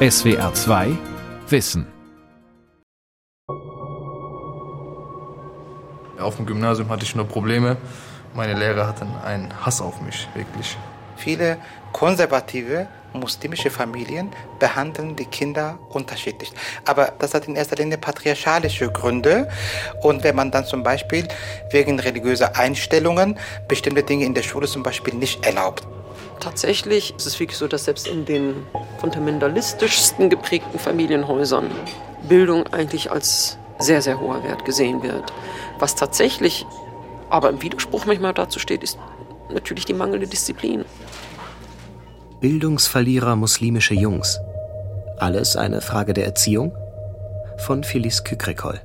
SWR 2 Wissen. Auf dem Gymnasium hatte ich nur Probleme. Meine Lehrer hatten einen Hass auf mich, wirklich. Viele konservative muslimische Familien behandeln die Kinder unterschiedlich. Aber das hat in erster Linie patriarchalische Gründe. Und wenn man dann zum Beispiel wegen religiöser Einstellungen bestimmte Dinge in der Schule zum Beispiel nicht erlaubt. Tatsächlich ist es wirklich so, dass selbst in den fundamentalistischsten geprägten Familienhäusern Bildung eigentlich als sehr, sehr hoher Wert gesehen wird. Was tatsächlich aber im Widerspruch manchmal dazu steht, ist natürlich die mangelnde Disziplin. Bildungsverlierer muslimische Jungs. Alles eine Frage der Erziehung? Von Phyllis Kükrekol.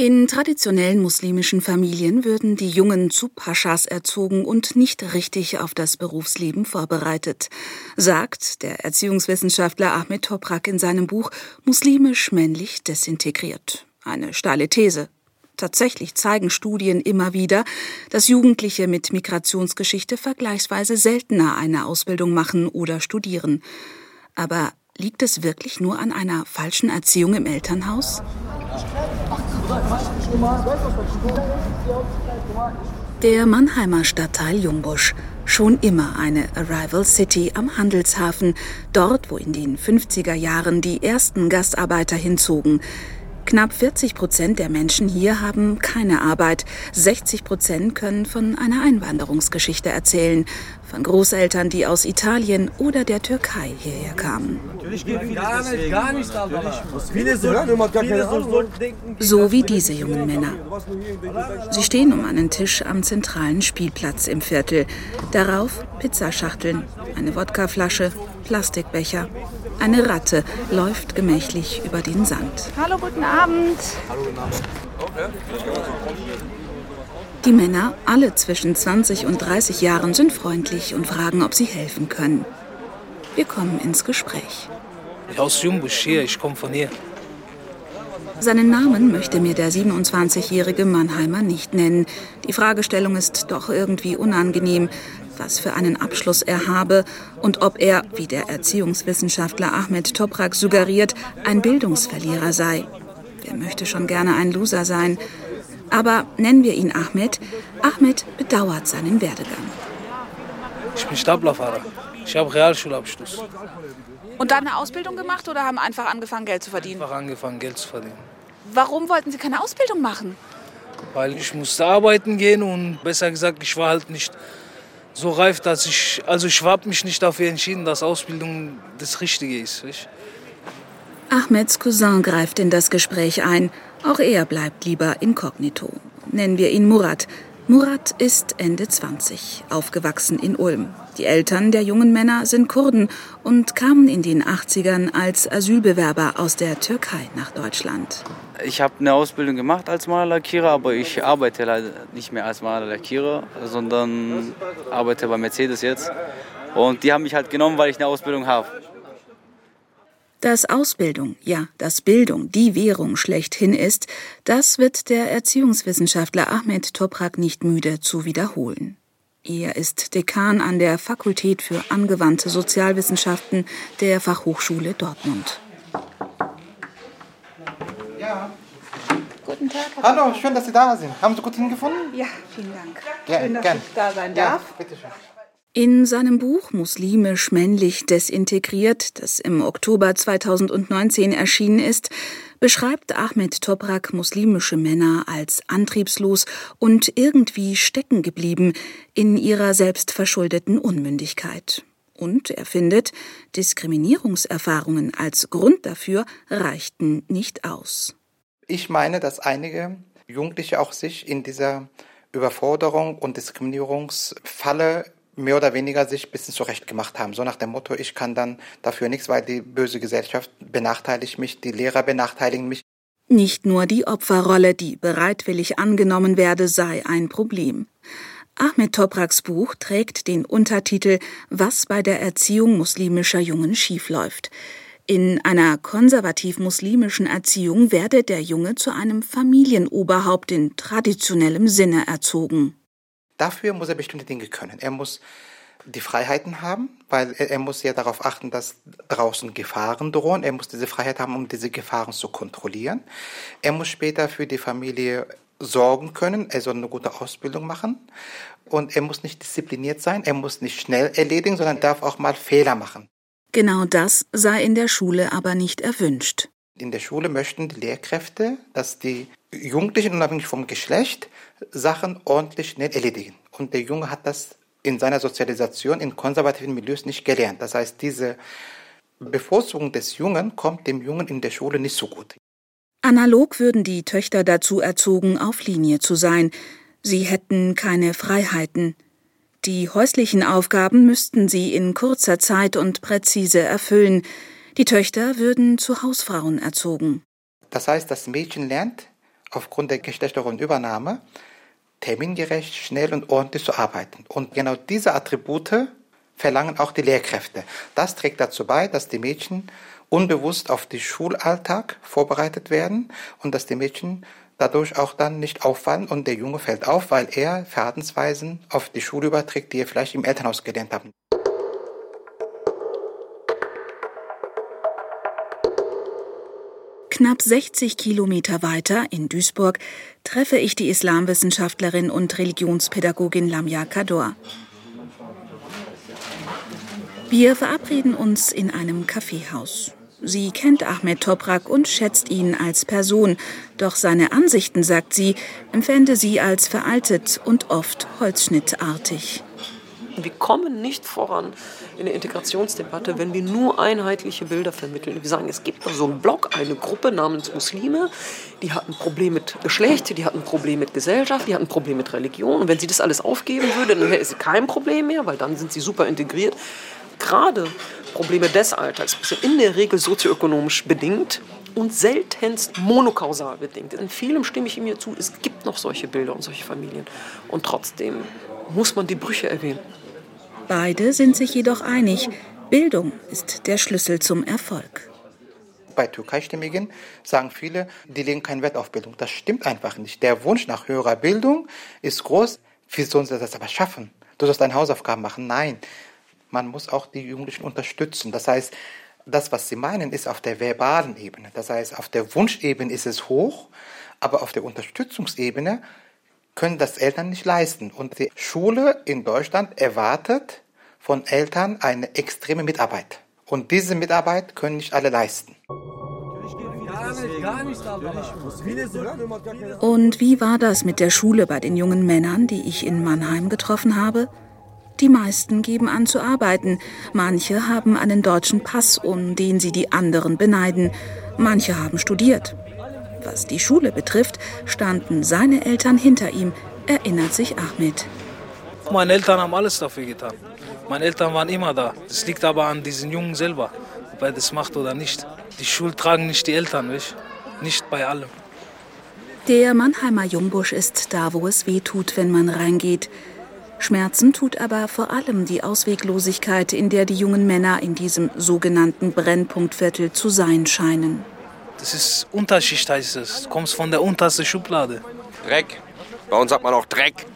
In traditionellen muslimischen Familien würden die Jungen zu Paschas erzogen und nicht richtig auf das Berufsleben vorbereitet, sagt der Erziehungswissenschaftler Ahmed Toprak in seinem Buch Muslimisch männlich desintegriert. Eine steile These. Tatsächlich zeigen Studien immer wieder, dass Jugendliche mit Migrationsgeschichte vergleichsweise seltener eine Ausbildung machen oder studieren. Aber liegt es wirklich nur an einer falschen Erziehung im Elternhaus? Der Mannheimer Stadtteil Jungbusch, schon immer eine Arrival City am Handelshafen, dort, wo in den 50er Jahren die ersten Gastarbeiter hinzogen. Knapp 40 Prozent der Menschen hier haben keine Arbeit. 60 Prozent können von einer Einwanderungsgeschichte erzählen. Von Großeltern, die aus Italien oder der Türkei hierher kamen. So wie diese jungen Männer. Sie stehen um einen Tisch am zentralen Spielplatz im Viertel. Darauf Pizzaschachteln, eine Wodkaflasche, Plastikbecher. Eine Ratte läuft gemächlich über den Sand. Hallo, guten Abend. Die Männer, alle zwischen 20 und 30 Jahren, sind freundlich und fragen, ob sie helfen können. Wir kommen ins Gespräch. Ich aus Jumbusch hier, ich komme von hier. Seinen Namen möchte mir der 27-jährige Mannheimer nicht nennen. Die Fragestellung ist doch irgendwie unangenehm, was für einen Abschluss er habe und ob er, wie der Erziehungswissenschaftler Ahmed Toprak suggeriert, ein Bildungsverlierer sei. Wer möchte schon gerne ein Loser sein? Aber nennen wir ihn Ahmed. Ahmed bedauert seinen Werdegang. Ich bin Staplerfahrer. Ich habe Realschulabschluss. Und dann eine Ausbildung gemacht oder haben einfach angefangen, Geld zu verdienen? Einfach angefangen, Geld zu verdienen. Warum wollten Sie keine Ausbildung machen? Weil ich musste arbeiten gehen und besser gesagt, ich war halt nicht so reif, dass ich, also ich habe mich nicht dafür entschieden, dass Ausbildung das Richtige ist. Nicht? Ahmeds Cousin greift in das Gespräch ein. Auch er bleibt lieber inkognito. Nennen wir ihn Murat. Murat ist Ende 20, aufgewachsen in Ulm. Die Eltern der jungen Männer sind Kurden und kamen in den 80ern als Asylbewerber aus der Türkei nach Deutschland. Ich habe eine Ausbildung gemacht als Malerlackierer, aber ich arbeite leider nicht mehr als Malerlackierer, sondern arbeite bei Mercedes jetzt. Und die haben mich halt genommen, weil ich eine Ausbildung habe. Dass Ausbildung, ja, dass Bildung die Währung schlechthin ist, das wird der Erziehungswissenschaftler Ahmed Toprak nicht müde zu wiederholen. Er ist Dekan an der Fakultät für angewandte Sozialwissenschaften der Fachhochschule Dortmund. Ja. Guten Tag. Hallo, schön, dass Sie da sind. Haben Sie gut hingefunden? Ja, vielen Dank. Gern, schön, dass gern. ich da sein Ja, darf. bitteschön. In seinem Buch Muslimisch männlich desintegriert, das im Oktober 2019 erschienen ist, beschreibt Ahmed Toprak muslimische Männer als antriebslos und irgendwie stecken geblieben in ihrer selbstverschuldeten Unmündigkeit. Und er findet, Diskriminierungserfahrungen als Grund dafür reichten nicht aus. Ich meine, dass einige Jugendliche auch sich in dieser Überforderung und Diskriminierungsfalle mehr oder weniger sich ein bisschen zurechtgemacht haben. So nach dem Motto, ich kann dann dafür nichts, weil die böse Gesellschaft benachteiligt mich, die Lehrer benachteiligen mich. Nicht nur die Opferrolle, die bereitwillig angenommen werde, sei ein Problem. Ahmed Topraks Buch trägt den Untertitel Was bei der Erziehung muslimischer Jungen schiefläuft. In einer konservativ-muslimischen Erziehung werde der Junge zu einem Familienoberhaupt in traditionellem Sinne erzogen. Dafür muss er bestimmte Dinge können. Er muss die Freiheiten haben, weil er, er, muss ja darauf achten, dass draußen Gefahren drohen. Er muss diese Freiheit haben, um diese Gefahren zu kontrollieren. Er muss später für die Familie sorgen können. Er soll eine gute Ausbildung machen. Und er muss nicht diszipliniert sein. Er muss nicht schnell erledigen, sondern darf auch mal Fehler machen. Genau das sei in der Schule aber nicht erwünscht. In der Schule möchten die Lehrkräfte, dass die Jugendlichen unabhängig vom Geschlecht Sachen ordentlich schnell erledigen. Und der Junge hat das in seiner Sozialisation in konservativen Milieus nicht gelernt. Das heißt, diese Bevorzugung des Jungen kommt dem Jungen in der Schule nicht so gut. Analog würden die Töchter dazu erzogen, auf Linie zu sein. Sie hätten keine Freiheiten. Die häuslichen Aufgaben müssten sie in kurzer Zeit und präzise erfüllen. Die Töchter würden zu Hausfrauen erzogen. Das heißt, das Mädchen lernt aufgrund der geschlechtlichen Übernahme termingerecht, schnell und ordentlich zu arbeiten. Und genau diese Attribute verlangen auch die Lehrkräfte. Das trägt dazu bei, dass die Mädchen unbewusst auf den Schulalltag vorbereitet werden und dass die Mädchen dadurch auch dann nicht auffallen und der Junge fällt auf, weil er Verhaltensweisen auf die Schule überträgt, die er vielleicht im Elternhaus gelernt hat. Knapp 60 Kilometer weiter in Duisburg treffe ich die Islamwissenschaftlerin und Religionspädagogin Lamia Kador. Wir verabreden uns in einem Kaffeehaus. Sie kennt Ahmed Toprak und schätzt ihn als Person, doch seine Ansichten, sagt sie, empfände sie als veraltet und oft holzschnittartig. Wir kommen nicht voran in der Integrationsdebatte, wenn wir nur einheitliche Bilder vermitteln. Wir sagen, es gibt da so einen Block, eine Gruppe namens Muslime, die hat ein Problem mit Geschlecht, die hat ein Problem mit Gesellschaft, die hat ein Problem mit Religion. Und wenn sie das alles aufgeben würde, dann wäre es kein Problem mehr, weil dann sind sie super integriert. Gerade Probleme des Alltags sind in der Regel sozioökonomisch bedingt und seltenst monokausal bedingt. In vielem stimme ich ihm hier zu, es gibt noch solche Bilder und solche Familien. Und trotzdem muss man die Brüche erwähnen. Beide sind sich jedoch einig, Bildung ist der Schlüssel zum Erfolg. Bei Türkeistimmigen sagen viele, die legen keinen Wert auf Bildung. Das stimmt einfach nicht. Der Wunsch nach höherer Bildung ist groß. Wie sollen sie das aber schaffen? Du sollst deine Hausaufgaben machen. Nein, man muss auch die Jugendlichen unterstützen. Das heißt, das, was sie meinen, ist auf der verbalen Ebene. Das heißt, auf der Wunschebene ist es hoch, aber auf der Unterstützungsebene können das Eltern nicht leisten. Und die Schule in Deutschland erwartet von Eltern eine extreme Mitarbeit. Und diese Mitarbeit können nicht alle leisten. Und wie war das mit der Schule bei den jungen Männern, die ich in Mannheim getroffen habe? Die meisten geben an zu arbeiten. Manche haben einen deutschen Pass, um den sie die anderen beneiden. Manche haben studiert. Was die Schule betrifft, standen seine Eltern hinter ihm, erinnert sich Ahmed. Meine Eltern haben alles dafür getan. Meine Eltern waren immer da. Es liegt aber an diesen Jungen selber, ob er das macht oder nicht. Die Schuld tragen nicht die Eltern, nicht, nicht bei allem. Der Mannheimer Jungbusch ist da, wo es weh tut, wenn man reingeht. Schmerzen tut aber vor allem die Ausweglosigkeit, in der die jungen Männer in diesem sogenannten Brennpunktviertel zu sein scheinen. Das ist Unterschicht, heißt es. Du kommst von der untersten Schublade. Dreck. Bei uns sagt man auch Dreck.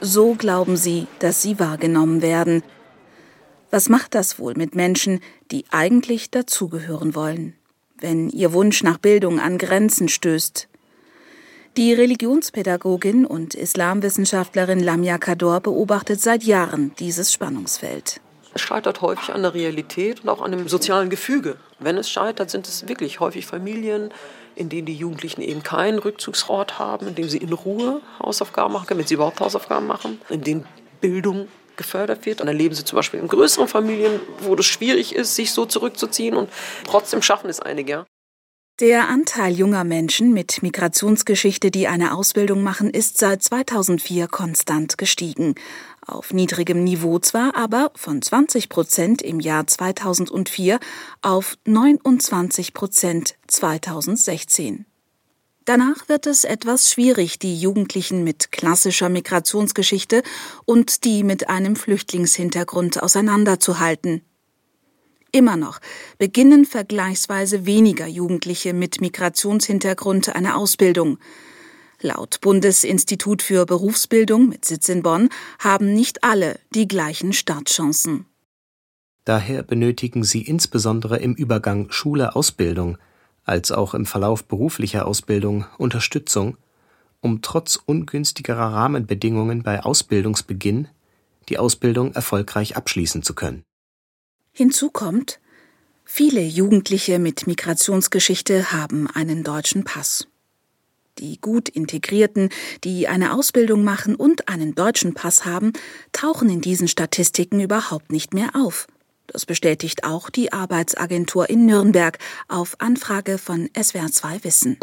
So glauben sie, dass sie wahrgenommen werden. Was macht das wohl mit Menschen, die eigentlich dazugehören wollen, wenn ihr Wunsch nach Bildung an Grenzen stößt? Die Religionspädagogin und Islamwissenschaftlerin Lamia Kador beobachtet seit Jahren dieses Spannungsfeld. Es scheitert häufig an der Realität und auch an dem sozialen Gefüge. Wenn es scheitert, sind es wirklich häufig Familien, in denen die Jugendlichen eben keinen Rückzugsort haben, in denen sie in Ruhe Hausaufgaben machen können, wenn sie überhaupt Hausaufgaben machen, in denen Bildung gefördert wird. Und dann leben sie zum Beispiel in größeren Familien, wo es schwierig ist, sich so zurückzuziehen und trotzdem schaffen es einige. Der Anteil junger Menschen mit Migrationsgeschichte, die eine Ausbildung machen, ist seit 2004 konstant gestiegen. Auf niedrigem Niveau zwar, aber von 20 Prozent im Jahr 2004 auf 29 Prozent 2016. Danach wird es etwas schwierig, die Jugendlichen mit klassischer Migrationsgeschichte und die mit einem Flüchtlingshintergrund auseinanderzuhalten. Immer noch beginnen vergleichsweise weniger Jugendliche mit Migrationshintergrund eine Ausbildung. Laut Bundesinstitut für Berufsbildung mit Sitz in Bonn haben nicht alle die gleichen Startchancen. Daher benötigen sie insbesondere im Übergang Schule-Ausbildung als auch im Verlauf beruflicher Ausbildung Unterstützung, um trotz ungünstigerer Rahmenbedingungen bei Ausbildungsbeginn die Ausbildung erfolgreich abschließen zu können. Hinzu kommt, viele Jugendliche mit Migrationsgeschichte haben einen deutschen Pass. Die gut integrierten, die eine Ausbildung machen und einen deutschen Pass haben, tauchen in diesen Statistiken überhaupt nicht mehr auf. Das bestätigt auch die Arbeitsagentur in Nürnberg auf Anfrage von SWR2 Wissen.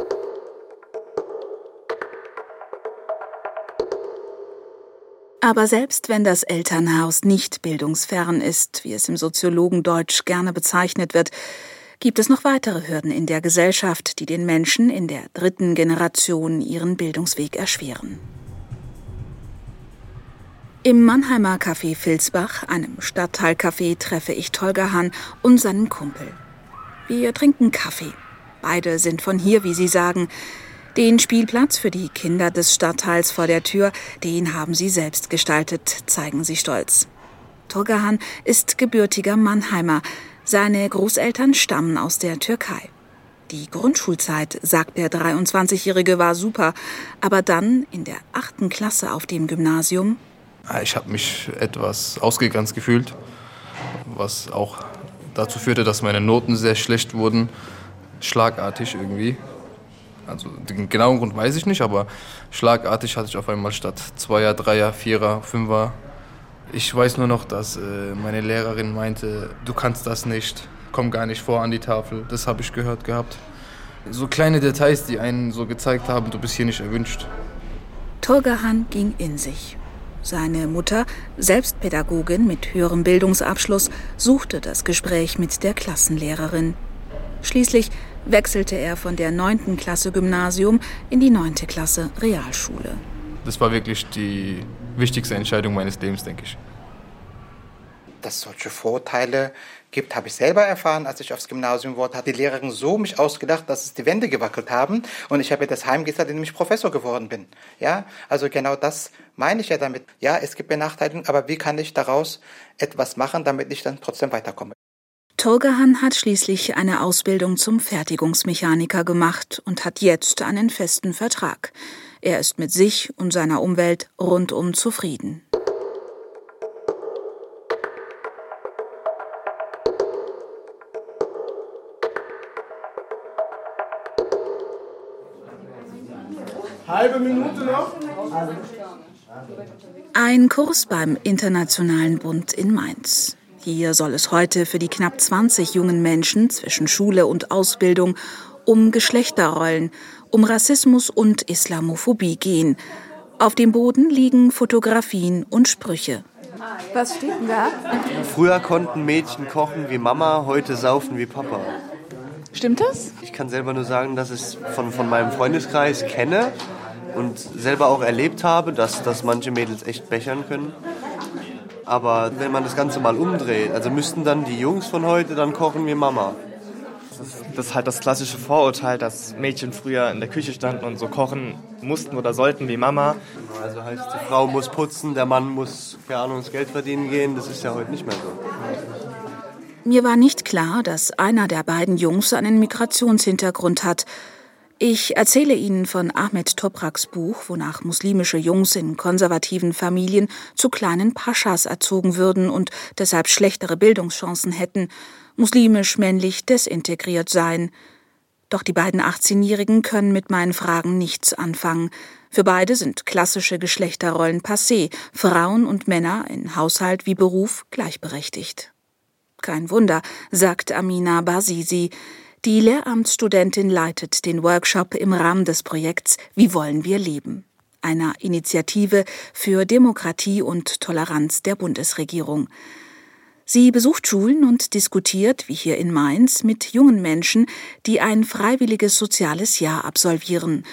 Aber selbst wenn das Elternhaus nicht bildungsfern ist, wie es im Soziologendeutsch gerne bezeichnet wird, gibt es noch weitere Hürden in der Gesellschaft, die den Menschen in der dritten Generation ihren Bildungsweg erschweren. Im Mannheimer Café Vilsbach, einem Stadtteilcafé, treffe ich Tolga Hahn und seinen Kumpel. Wir trinken Kaffee. Beide sind von hier, wie sie sagen. Den Spielplatz für die Kinder des Stadtteils vor der Tür, den haben sie selbst gestaltet, zeigen sie stolz. Turgahan ist gebürtiger Mannheimer. Seine Großeltern stammen aus der Türkei. Die Grundschulzeit, sagt der 23-Jährige, war super. Aber dann, in der achten Klasse auf dem Gymnasium. Ich habe mich etwas ausgegrenzt gefühlt, was auch dazu führte, dass meine Noten sehr schlecht wurden. Schlagartig irgendwie. Also den genauen Grund weiß ich nicht, aber schlagartig hatte ich auf einmal statt Zweier, Dreier, Vierer, Fünfer. Ich weiß nur noch, dass äh, meine Lehrerin meinte, du kannst das nicht, komm gar nicht vor an die Tafel. Das habe ich gehört gehabt. So kleine Details, die einen so gezeigt haben, du bist hier nicht erwünscht. Turgahan ging in sich. Seine Mutter, selbst Pädagogin mit höherem Bildungsabschluss, suchte das Gespräch mit der Klassenlehrerin. Schließlich wechselte er von der 9. Klasse Gymnasium in die 9. Klasse Realschule. Das war wirklich die wichtigste Entscheidung meines Lebens, denke ich. Dass es solche Vorteile gibt, habe ich selber erfahren, als ich aufs Gymnasium wurde, hat die Lehrerin so mich ausgedacht, dass es die Wände gewackelt haben und ich habe ihr das heimgesagt, indem ich Professor geworden bin. Ja, also genau das meine ich ja damit. Ja, es gibt Benachteiligungen, aber wie kann ich daraus etwas machen, damit ich dann trotzdem weiterkomme? Tolgahan hat schließlich eine Ausbildung zum Fertigungsmechaniker gemacht und hat jetzt einen festen Vertrag. Er ist mit sich und seiner Umwelt rundum zufrieden. Halbe Minute noch. Ein Kurs beim Internationalen Bund in Mainz. Hier soll es heute für die knapp 20 jungen Menschen zwischen Schule und Ausbildung um Geschlechterrollen, um Rassismus und Islamophobie gehen. Auf dem Boden liegen Fotografien und Sprüche. Was steht denn da? Früher konnten Mädchen kochen wie Mama, heute saufen wie Papa. Stimmt das? Ich kann selber nur sagen, dass ich es von, von meinem Freundeskreis kenne und selber auch erlebt habe, dass, dass manche Mädels echt bechern können. Aber wenn man das Ganze mal umdreht, also müssten dann die Jungs von heute dann kochen wie Mama. Das ist, das ist halt das klassische Vorurteil, dass Mädchen früher in der Küche standen und so kochen mussten oder sollten wie Mama. Also heißt, die Frau muss putzen, der Mann muss, keine Ahnung, das Geld verdienen gehen. Das ist ja heute nicht mehr so. Mir war nicht klar, dass einer der beiden Jungs einen Migrationshintergrund hat. Ich erzähle Ihnen von Ahmed Topraks Buch, wonach muslimische Jungs in konservativen Familien zu kleinen Paschas erzogen würden und deshalb schlechtere Bildungschancen hätten, muslimisch männlich desintegriert seien. Doch die beiden 18-Jährigen können mit meinen Fragen nichts anfangen. Für beide sind klassische Geschlechterrollen passé, Frauen und Männer in Haushalt wie Beruf gleichberechtigt. Kein Wunder, sagt Amina Basisi. Die Lehramtsstudentin leitet den Workshop im Rahmen des Projekts Wie wollen wir leben? einer Initiative für Demokratie und Toleranz der Bundesregierung. Sie besucht Schulen und diskutiert, wie hier in Mainz, mit jungen Menschen, die ein freiwilliges soziales Jahr absolvieren.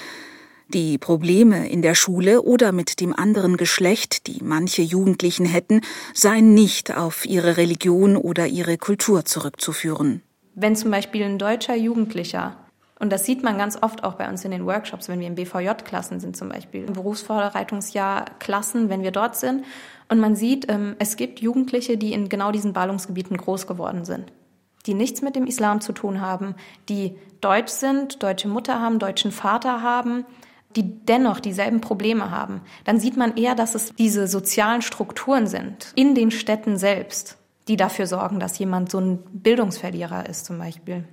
Die Probleme in der Schule oder mit dem anderen Geschlecht, die manche Jugendlichen hätten, seien nicht auf ihre Religion oder ihre Kultur zurückzuführen wenn zum Beispiel ein deutscher Jugendlicher Und das sieht man ganz oft auch bei uns in den Workshops, wenn wir im BVJ-Klassen sind zum Beispiel, im Berufsvorbereitungsjahr Klassen, wenn wir dort sind. Und man sieht, ähm, es gibt Jugendliche, die in genau diesen Ballungsgebieten groß geworden sind, die nichts mit dem Islam zu tun haben, die deutsch sind, deutsche Mutter haben, deutschen Vater haben, die dennoch dieselben Probleme haben. Dann sieht man eher, dass es diese sozialen Strukturen sind in den Städten selbst, die dafür sorgen, dass jemand so ein Bildungsverlierer ist zum Beispiel.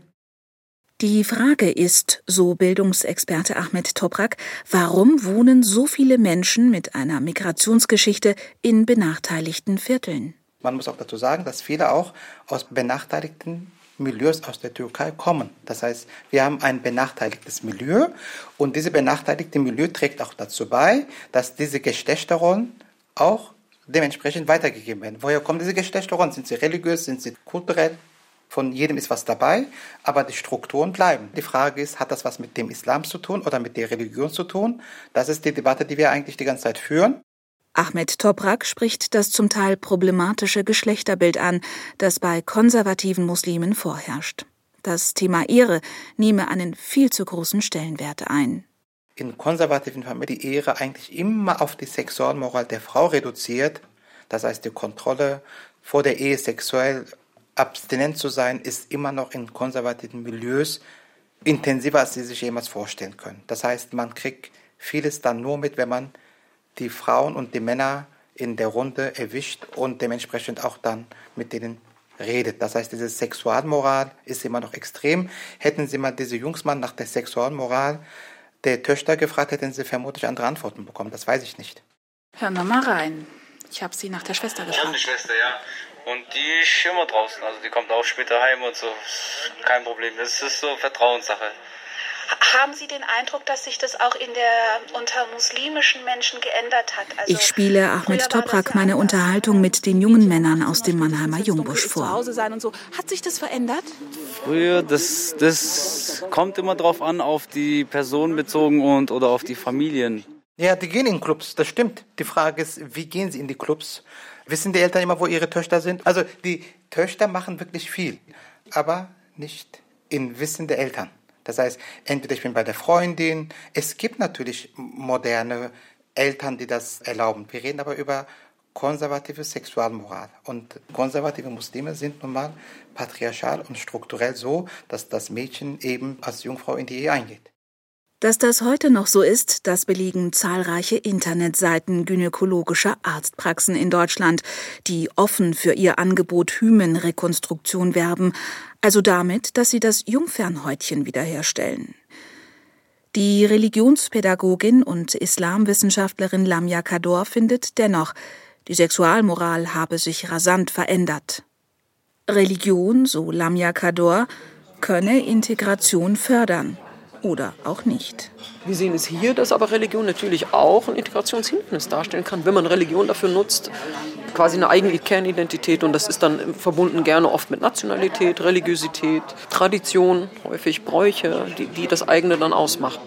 Die Frage ist, so Bildungsexperte Ahmed Toprak, warum wohnen so viele Menschen mit einer Migrationsgeschichte in benachteiligten Vierteln? Man muss auch dazu sagen, dass viele auch aus benachteiligten Milieus aus der Türkei kommen. Das heißt, wir haben ein benachteiligtes Milieu und diese benachteiligte Milieu trägt auch dazu bei, dass diese Geschlechterrollen auch dementsprechend weitergegeben werden. Woher kommen diese Geschlechterrollen? Sind sie religiös? Sind sie kulturell? Von jedem ist was dabei, aber die Strukturen bleiben. Die Frage ist, hat das was mit dem Islam zu tun oder mit der Religion zu tun? Das ist die Debatte, die wir eigentlich die ganze Zeit führen. Ahmed Toprak spricht das zum Teil problematische Geschlechterbild an, das bei konservativen Muslimen vorherrscht. Das Thema Ehre nehme einen viel zu großen Stellenwert ein. In konservativen Familien die Ehre eigentlich immer auf die Sexualmoral der Frau reduziert. Das heißt, die Kontrolle vor der Ehe sexuell abstinent zu sein, ist immer noch in konservativen Milieus intensiver, als sie sich jemals vorstellen können. Das heißt, man kriegt vieles dann nur mit, wenn man die Frauen und die Männer in der Runde erwischt und dementsprechend auch dann mit denen redet. Das heißt, diese Sexualmoral ist immer noch extrem. Hätten Sie mal diese Jungsmann nach der Sexualmoral der Töchter gefragt, hätten Sie vermutlich andere Antworten bekommen. Das weiß ich nicht. Hören wir mal rein. Ich habe Sie nach der Schwester gefragt. Ich habe eine Schwester, ja. Und die ist immer draußen. Also die kommt auch später heim und so. Kein Problem. Das ist so Vertrauenssache. Haben Sie den Eindruck, dass sich das auch in der unter muslimischen Menschen geändert hat? Also ich spiele Ahmed Toprak meine Unterhaltung mit den jungen Männern aus dem Mannheimer Jungbusch vor. Zu Hause sein und so. Hat sich das verändert? Früher, das, das kommt immer drauf an, auf die Person bezogen und oder auf die Familien. Ja, die gehen in Clubs, das stimmt. Die Frage ist, wie gehen sie in die Clubs? Wissen die Eltern immer, wo ihre Töchter sind? Also die Töchter machen wirklich viel, aber nicht in Wissen der Eltern. Das heißt, entweder ich bin bei der Freundin. Es gibt natürlich moderne Eltern, die das erlauben. Wir reden aber über konservative Sexualmoral. Und konservative Muslime sind nun mal patriarchal und strukturell so, dass das Mädchen eben als Jungfrau in die Ehe eingeht. Dass das heute noch so ist, das belegen zahlreiche Internetseiten gynäkologischer Arztpraxen in Deutschland, die offen für ihr Angebot Hymenrekonstruktion werben, also damit, dass sie das Jungfernhäutchen wiederherstellen. Die Religionspädagogin und Islamwissenschaftlerin Lamia Kador findet dennoch, die Sexualmoral habe sich rasant verändert. Religion, so Lamia Kador, könne Integration fördern oder auch nicht. Wir sehen es hier, dass aber Religion natürlich auch ein Integrationshindernis darstellen kann, wenn man Religion dafür nutzt, quasi eine eigene Kernidentität und das ist dann verbunden gerne oft mit Nationalität, Religiosität, Tradition, häufig Bräuche, die, die das eigene dann ausmachen.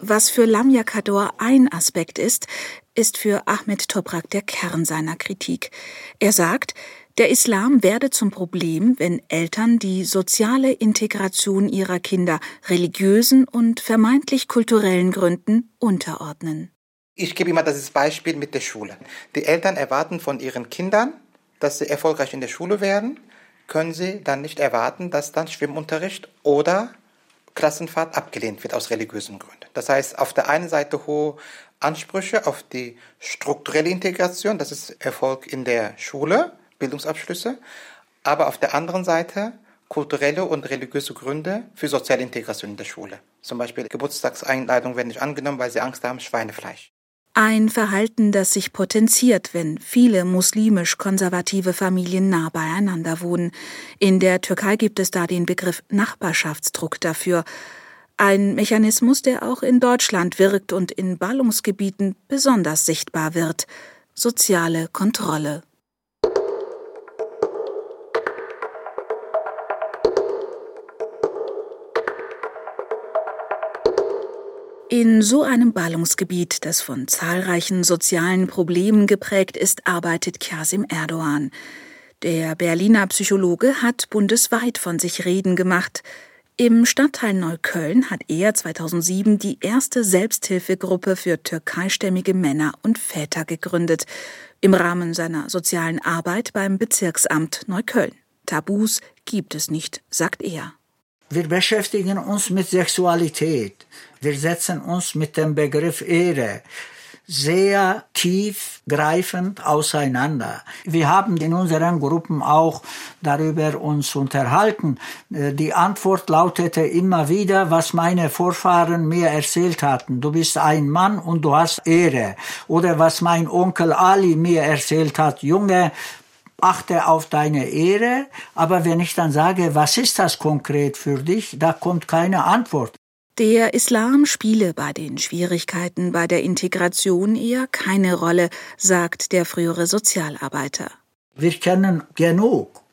Was für Lamia Kador ein Aspekt ist, ist für Ahmed Toprak der Kern seiner Kritik. Er sagt, der Islam werde zum Problem, wenn Eltern die soziale Integration ihrer Kinder religiösen und vermeintlich kulturellen Gründen unterordnen. Ich gebe immer das Beispiel mit der Schule. Die Eltern erwarten von ihren Kindern, dass sie erfolgreich in der Schule werden, können sie dann nicht erwarten, dass dann Schwimmunterricht oder Klassenfahrt abgelehnt wird aus religiösen Gründen. Das heißt, auf der einen Seite hohe Ansprüche auf die strukturelle Integration, das ist Erfolg in der Schule, Bildungsabschlüsse, aber auf der anderen Seite kulturelle und religiöse Gründe für soziale Integration in der Schule. Zum Beispiel Geburtstagseinladungen werden nicht angenommen, weil sie Angst haben, Schweinefleisch. Ein Verhalten, das sich potenziert, wenn viele muslimisch-konservative Familien nah beieinander wohnen. In der Türkei gibt es da den Begriff Nachbarschaftsdruck dafür. Ein Mechanismus, der auch in Deutschland wirkt und in Ballungsgebieten besonders sichtbar wird. Soziale Kontrolle. In so einem Ballungsgebiet, das von zahlreichen sozialen Problemen geprägt ist, arbeitet Kasim Erdogan. Der Berliner Psychologe hat bundesweit von sich reden gemacht. Im Stadtteil Neukölln hat er 2007 die erste Selbsthilfegruppe für türkeistämmige Männer und Väter gegründet, im Rahmen seiner sozialen Arbeit beim Bezirksamt Neukölln. Tabus gibt es nicht, sagt er. Wir beschäftigen uns mit Sexualität. Wir setzen uns mit dem Begriff Ehre sehr tiefgreifend auseinander. Wir haben in unseren Gruppen auch darüber uns unterhalten. Äh, die Antwort lautete immer wieder, was meine Vorfahren mir erzählt hatten. Du bist ein Mann und du hast Ehre. Oder was mein Onkel Ali mir erzählt hat. Junge, achte auf deine Ehre, aber wenn ich dann sage, was ist das konkret für dich, da kommt keine Antwort. Der Islam spiele bei den Schwierigkeiten bei der Integration eher keine Rolle, sagt der frühere Sozialarbeiter. Wir kennen genug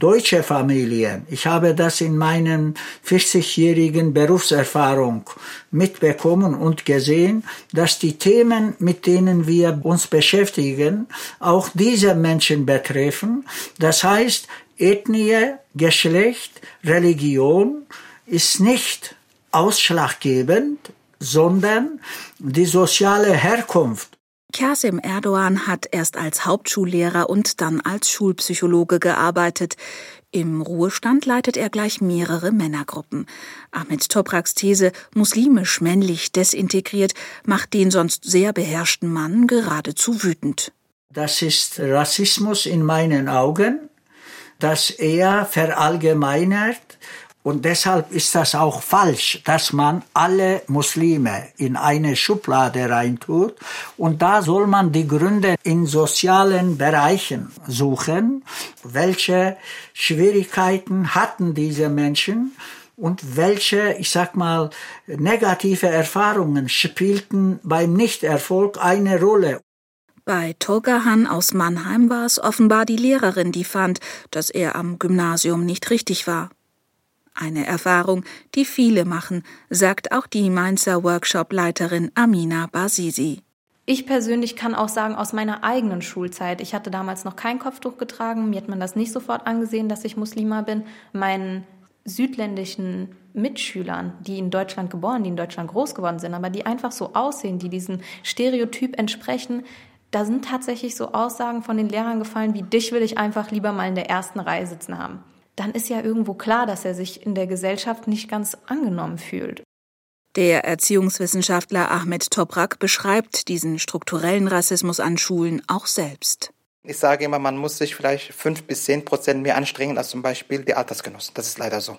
deutsche Familien. Ich habe das in meinen 40-jährigen Berufserfahrung mitbekommen und gesehen, dass die Themen, mit denen wir uns beschäftigen, auch diese Menschen betreffen. Das heißt, Ethnie, Geschlecht, Religion ist nicht ausschlaggebend, sondern die soziale Herkunft. Kasim Erdogan hat erst als Hauptschullehrer und dann als Schulpsychologe gearbeitet. Im Ruhestand leitet er gleich mehrere Männergruppen. Ahmed Topraks These, muslimisch männlich desintegriert, macht den sonst sehr beherrschten Mann geradezu wütend. Das ist Rassismus in meinen Augen, dass er verallgemeinert und deshalb ist das auch falsch, dass man alle Muslime in eine Schublade reintut. Und da soll man die Gründe in sozialen Bereichen suchen. Welche Schwierigkeiten hatten diese Menschen? Und welche, ich sag mal, negative Erfahrungen spielten beim Nichterfolg eine Rolle? Bei Togahan aus Mannheim war es offenbar die Lehrerin, die fand, dass er am Gymnasium nicht richtig war. Eine Erfahrung, die viele machen, sagt auch die Mainzer Workshop-Leiterin Amina Basisi. Ich persönlich kann auch sagen, aus meiner eigenen Schulzeit, ich hatte damals noch kein Kopftuch getragen, mir hat man das nicht sofort angesehen, dass ich Muslima bin. Meinen südländischen Mitschülern, die in Deutschland geboren, die in Deutschland groß geworden sind, aber die einfach so aussehen, die diesem Stereotyp entsprechen, da sind tatsächlich so Aussagen von den Lehrern gefallen, wie dich will ich einfach lieber mal in der ersten Reihe sitzen haben dann ist ja irgendwo klar, dass er sich in der Gesellschaft nicht ganz angenommen fühlt. Der Erziehungswissenschaftler Ahmed Toprak beschreibt diesen strukturellen Rassismus an Schulen auch selbst. Ich sage immer, man muss sich vielleicht fünf bis zehn Prozent mehr anstrengen als zum Beispiel die Altersgenossen. Das ist leider so.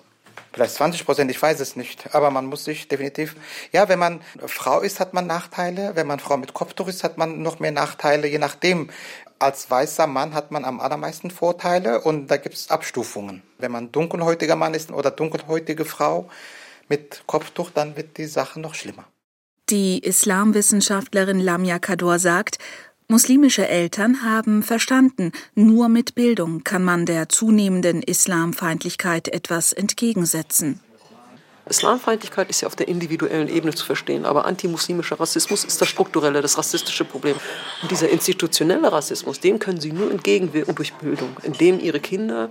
Vielleicht 20 Prozent, ich weiß es nicht. Aber man muss sich definitiv, ja, wenn man Frau ist, hat man Nachteile. Wenn man Frau mit Kopftuch ist, hat man noch mehr Nachteile, je nachdem als weißer Mann hat man am allermeisten Vorteile und da gibt es Abstufungen. Wenn man dunkelhäutiger Mann ist oder dunkelhäutige Frau mit Kopftuch, dann wird die Sache noch schlimmer. Die Islamwissenschaftlerin Lamia Kador sagt, muslimische Eltern haben verstanden, nur mit Bildung kann man der zunehmenden Islamfeindlichkeit etwas entgegensetzen. Islamfeindlichkeit ist ja auf der individuellen Ebene zu verstehen, aber antimuslimischer Rassismus ist das strukturelle, das rassistische Problem. Und dieser institutionelle Rassismus, dem können sie nur entgegenwirken durch Bildung, indem ihre Kinder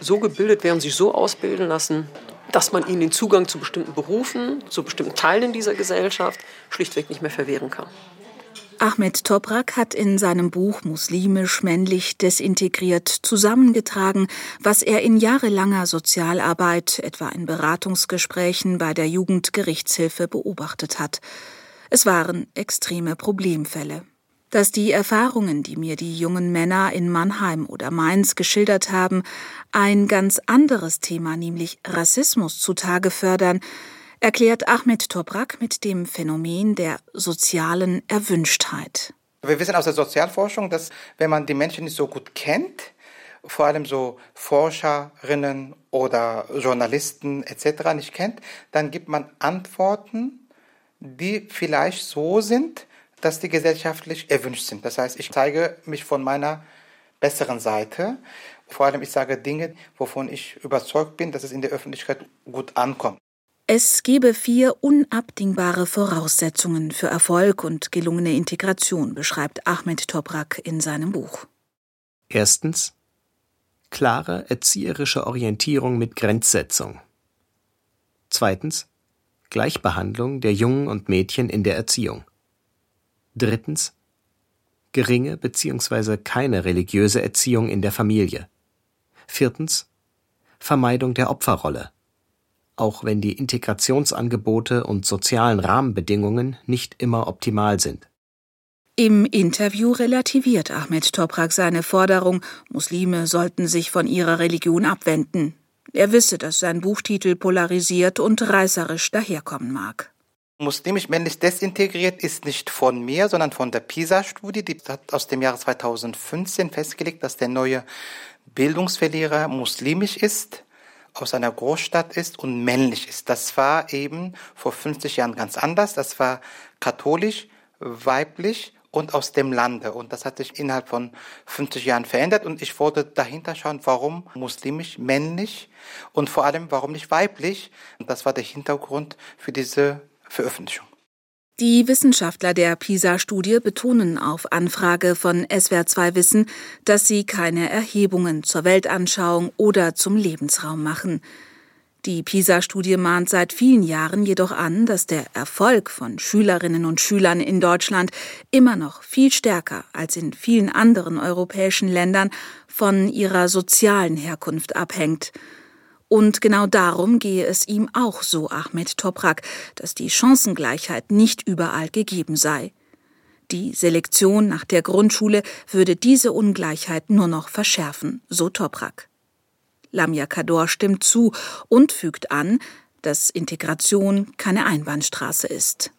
so gebildet werden, sich so ausbilden lassen, dass man ihnen den Zugang zu bestimmten Berufen, zu bestimmten Teilen dieser Gesellschaft schlichtweg nicht mehr verwehren kann. Ahmed Toprak hat in seinem Buch Muslimisch männlich desintegriert zusammengetragen, was er in jahrelanger Sozialarbeit, etwa in Beratungsgesprächen bei der Jugendgerichtshilfe beobachtet hat. Es waren extreme Problemfälle. Dass die Erfahrungen, die mir die jungen Männer in Mannheim oder Mainz geschildert haben, ein ganz anderes Thema, nämlich Rassismus zutage fördern, erklärt Ahmed Toprak mit dem Phänomen der sozialen Erwünschtheit. Wir wissen aus der Sozialforschung, dass wenn man die Menschen nicht so gut kennt, vor allem so Forscherinnen oder Journalisten etc. nicht kennt, dann gibt man Antworten, die vielleicht so sind, dass die gesellschaftlich erwünscht sind. Das heißt, ich zeige mich von meiner besseren Seite. Vor allem, ich sage Dinge, wovon ich überzeugt bin, dass es in der Öffentlichkeit gut ankommt. Es gebe vier unabdingbare Voraussetzungen für Erfolg und gelungene Integration, beschreibt Ahmed Toprak in seinem Buch. Erstens klare erzieherische Orientierung mit Grenzsetzung. Zweitens Gleichbehandlung der Jungen und Mädchen in der Erziehung. Drittens geringe bzw. keine religiöse Erziehung in der Familie. Viertens Vermeidung der Opferrolle. Auch wenn die Integrationsangebote und sozialen Rahmenbedingungen nicht immer optimal sind. Im Interview relativiert Ahmed Toprak seine Forderung, Muslime sollten sich von ihrer Religion abwenden. Er wisse, dass sein Buchtitel polarisiert und reißerisch daherkommen mag. Muslimisch männlich desintegriert ist nicht von mir, sondern von der PISA-Studie. Die hat aus dem Jahre 2015 festgelegt, dass der neue Bildungsverlierer muslimisch ist, aus einer Großstadt ist und männlich ist. Das war eben vor 50 Jahren ganz anders. Das war katholisch, weiblich und aus dem Lande. Und das hat sich innerhalb von 50 Jahren verändert. Und ich wollte dahinter schauen, warum muslimisch, männlich und vor allem warum nicht weiblich. Und das war der Hintergrund für diese Veröffentlichung. Die Wissenschaftler der PISA-Studie betonen auf Anfrage von SWR2 Wissen, dass sie keine Erhebungen zur Weltanschauung oder zum Lebensraum machen. Die PISA-Studie mahnt seit vielen Jahren jedoch an, dass der Erfolg von Schülerinnen und Schülern in Deutschland immer noch viel stärker als in vielen anderen europäischen Ländern von ihrer sozialen Herkunft abhängt. Und genau darum gehe es ihm auch so, Ahmed Toprak, dass die Chancengleichheit nicht überall gegeben sei. Die Selektion nach der Grundschule würde diese Ungleichheit nur noch verschärfen, so Toprak. Lamia Kador stimmt zu und fügt an, dass Integration keine Einbahnstraße ist.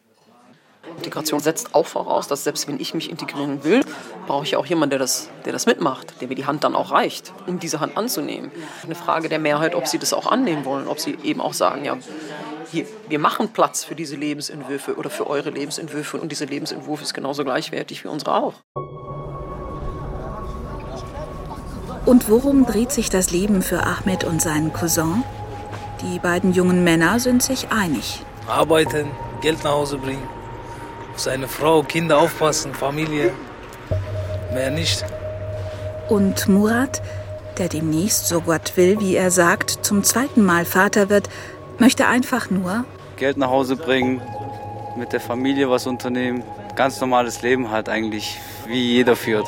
Integration setzt auch voraus, dass selbst wenn ich mich integrieren will, brauche ich auch jemanden, der das, der das mitmacht, der mir die Hand dann auch reicht, um diese Hand anzunehmen. Eine Frage der Mehrheit, ob sie das auch annehmen wollen, ob sie eben auch sagen, ja, hier, wir machen Platz für diese Lebensentwürfe oder für eure Lebensentwürfe und dieser Lebensentwurf ist genauso gleichwertig wie unsere auch. Und worum dreht sich das Leben für Ahmed und seinen Cousin? Die beiden jungen Männer sind sich einig. Arbeiten, Geld nach Hause bringen, auf seine Frau, Kinder aufpassen, Familie. Mehr nicht. Und Murat, der demnächst, so Gott will, wie er sagt, zum zweiten Mal Vater wird, möchte einfach nur Geld nach Hause bringen, mit der Familie was unternehmen, ganz normales Leben hat eigentlich, wie jeder führt.